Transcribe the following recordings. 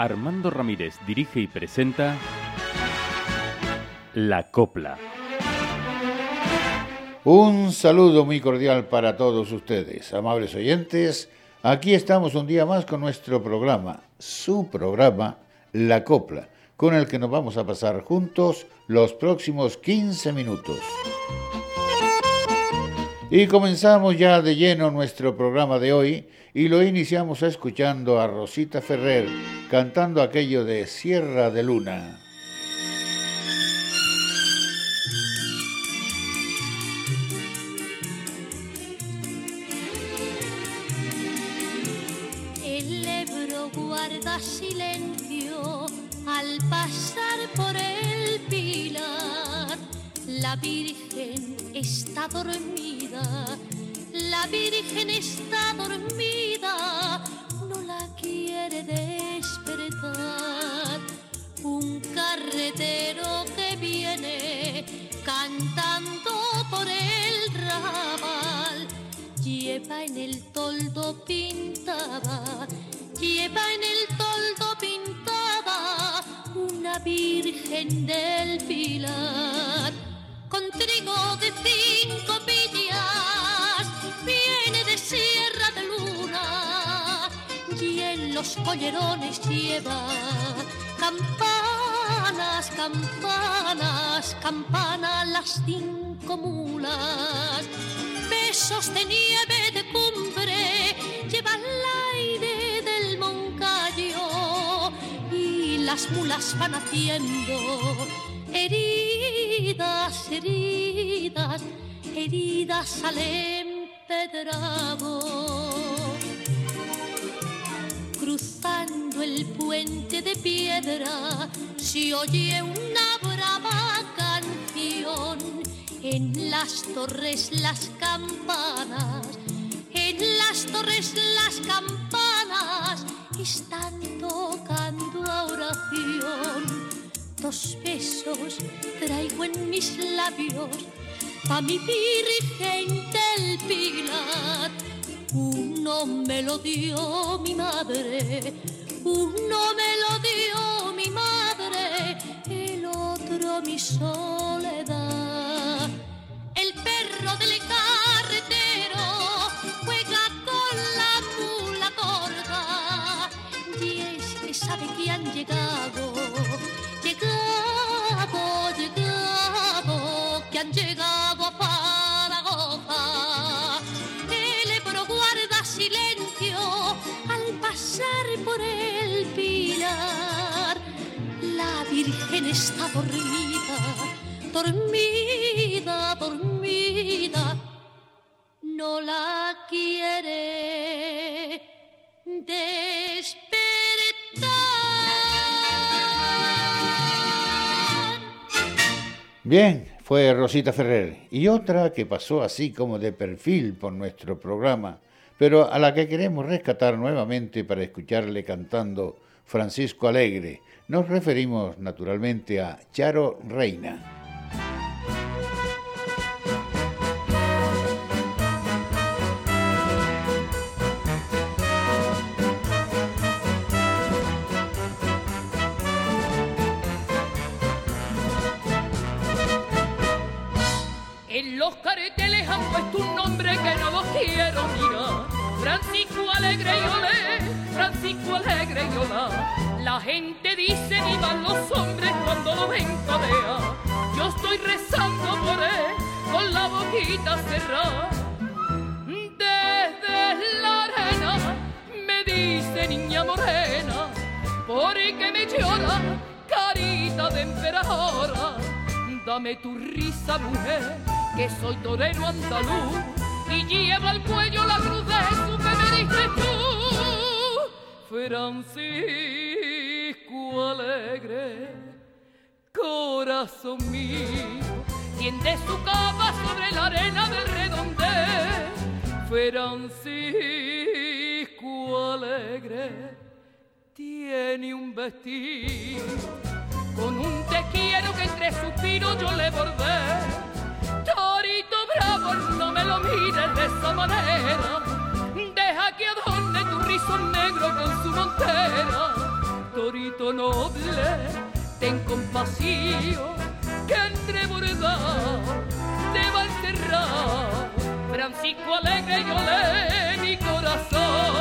Armando Ramírez dirige y presenta La Copla. Un saludo muy cordial para todos ustedes, amables oyentes. Aquí estamos un día más con nuestro programa, su programa, La Copla, con el que nos vamos a pasar juntos los próximos 15 minutos. Y comenzamos ya de lleno nuestro programa de hoy y lo iniciamos escuchando a Rosita Ferrer cantando aquello de Sierra de Luna. El Ebro guarda silencio al pasar por el pilar. La Virgen está dormida, la Virgen está dormida, no la quiere despertar. Un carretero que viene cantando por el rabal, lleva en el toldo pintada, lleva en el toldo pintada una Virgen del Pilar trigo de cinco pillas, viene de Sierra de Luna y en los collerones lleva campanas, campanas, campanas las cinco mulas, besos de nieve de cumbre, lleva el aire del Moncayo y las mulas van haciendo heridas, heridas, heridas al empedrado. Cruzando el puente de piedra se oye una brava canción. En las torres las campanas, en las torres las campanas están dos besos traigo en mis labios pa' mi virgen del pilar. Uno me lo dio mi madre, uno me lo dio mi madre, el otro mi soledad. Por el pilar. La Virgen está dormida, dormida, dormida. No la quiere despertar. Bien, fue Rosita Ferrer. Y otra que pasó así como de perfil por nuestro programa, pero a la que queremos rescatar nuevamente para escucharle cantando Francisco Alegre. Nos referimos naturalmente a Charo Reina. Los carteles han puesto un nombre que no lo quiero mirar. Francisco Alegre y Olé, Francisco Alegre y Olá. La gente dice vivan los hombres cuando lo ven. Yo estoy rezando por él con la boquita cerrada. Desde la arena me dice niña morena, porque me llora carita de emperadora. Dame tu risa, mujer, que soy torero andaluz y llevo al cuello la cruz de Jesús que me diste tú, Francisco alegre, corazón mío, tiende su cama sobre la arena del redondel, Francisco alegre, tiene un vestido con un te quiero que entre suspiros yo le bordé. Lo mires de esa manera. Deja que adorne tu rizo negro con su montera. torito noble, ten compasión, que entre bordado te va a enterrar. Francisco alegre, yo le mi corazón.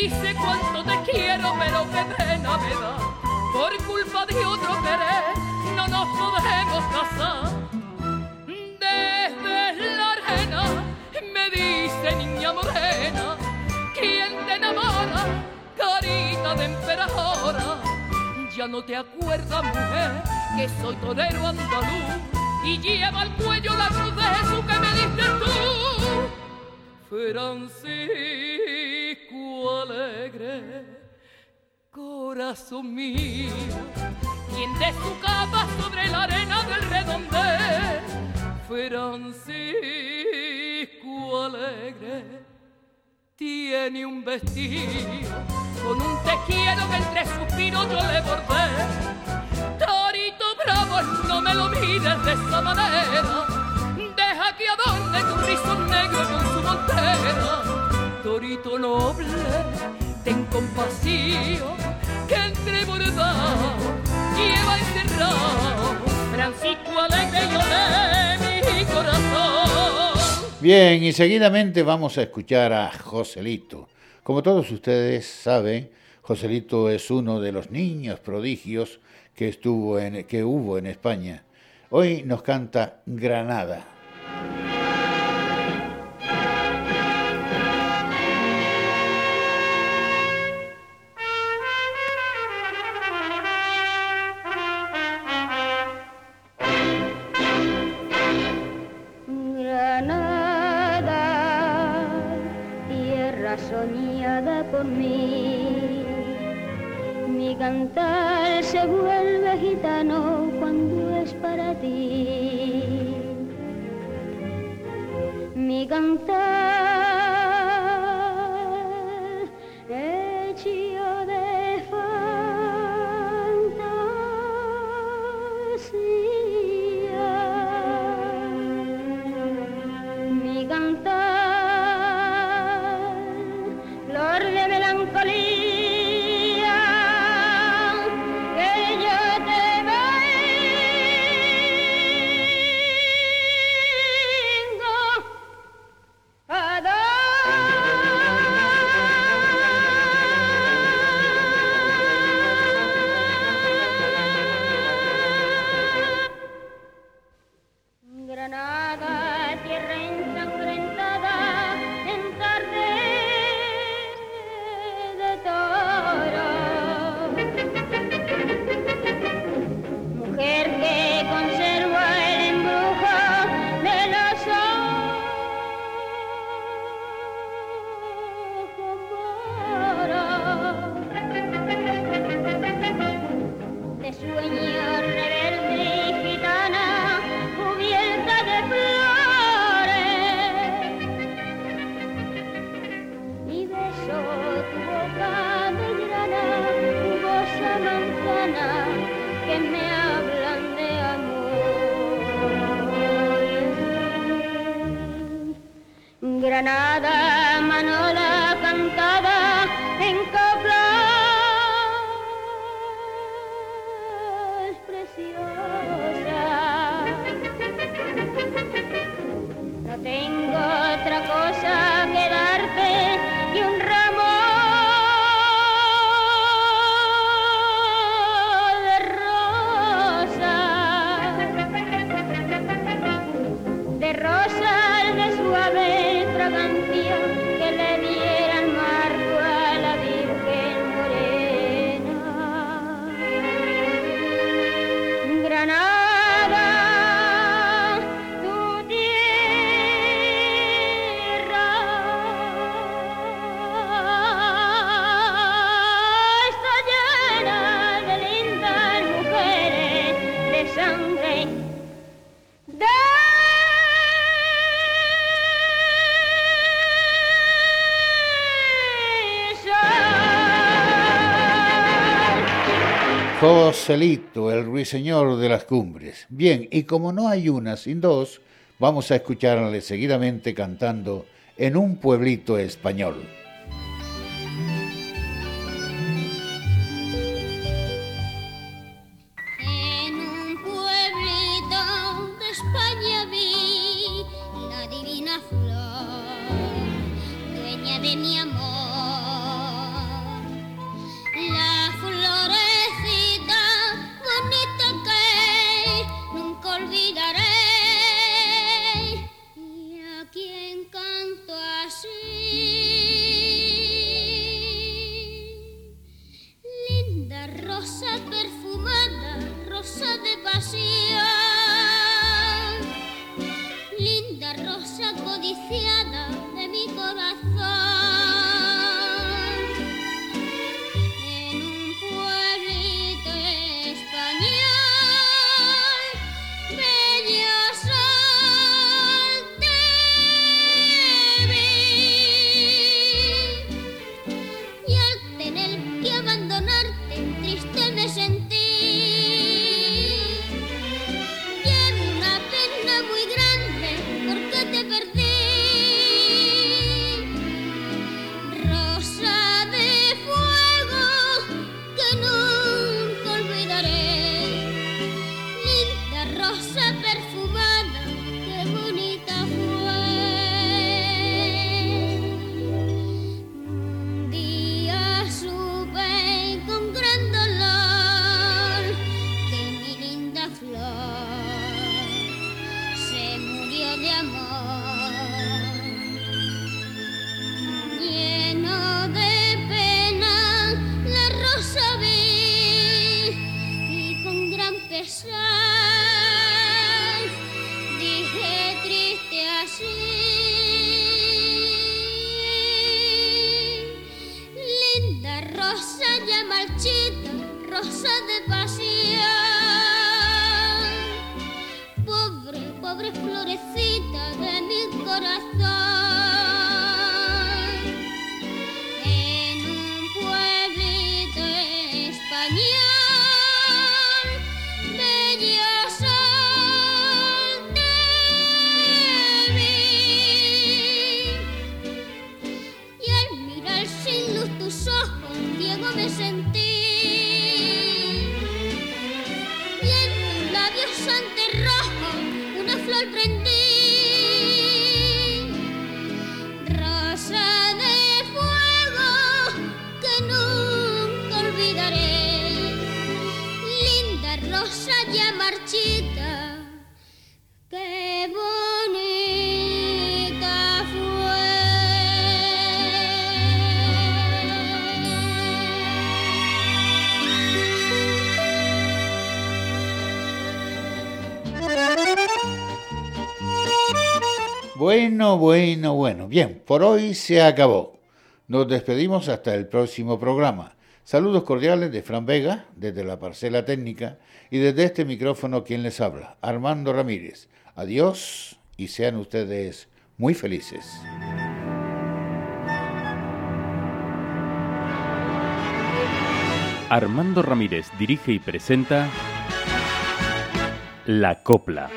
Dice cuánto te quiero, pero qué pena me da. Por culpa de otro querer, no nos podemos casar. Desde la arena me dice niña morena, ¿quién te enamora? Carita de emperadora. Ya no te acuerdas, mujer, que soy torero andaluz y lleva al cuello la cruz de Jesús que me diste tú. Alegre, corazón mío, quien su capa sobre la arena del redondel. Francisco alegre tiene un vestido con un te que entre suspiros yo le bordé. Torito bravo, no me lo mires de esa manera. Deja que adorne tu rizo negro con su montera. Torito noble, ten compasión, que entre bordado lleva encerrado. Francisco alegre de mi corazón. Bien, y seguidamente vamos a escuchar a Joselito. Como todos ustedes saben, Joselito es uno de los niños prodigios que, estuvo en, que hubo en España. Hoy nos canta. Granada, cantar se vuelve gitano cuando es para ti. Mi cantar amor Joselito, el ruiseñor de las cumbres. Bien, y como no hay una sin dos, vamos a escucharle seguidamente cantando en un pueblito español. De mi amor. mission rosa marchita. Qué bonita Bueno, bueno, bueno. Bien, por hoy se acabó. Nos despedimos hasta el próximo programa. Saludos cordiales de Fran Vega, desde la parcela técnica, y desde este micrófono quien les habla, Armando Ramírez. Adiós y sean ustedes muy felices. Armando Ramírez dirige y presenta La Copla.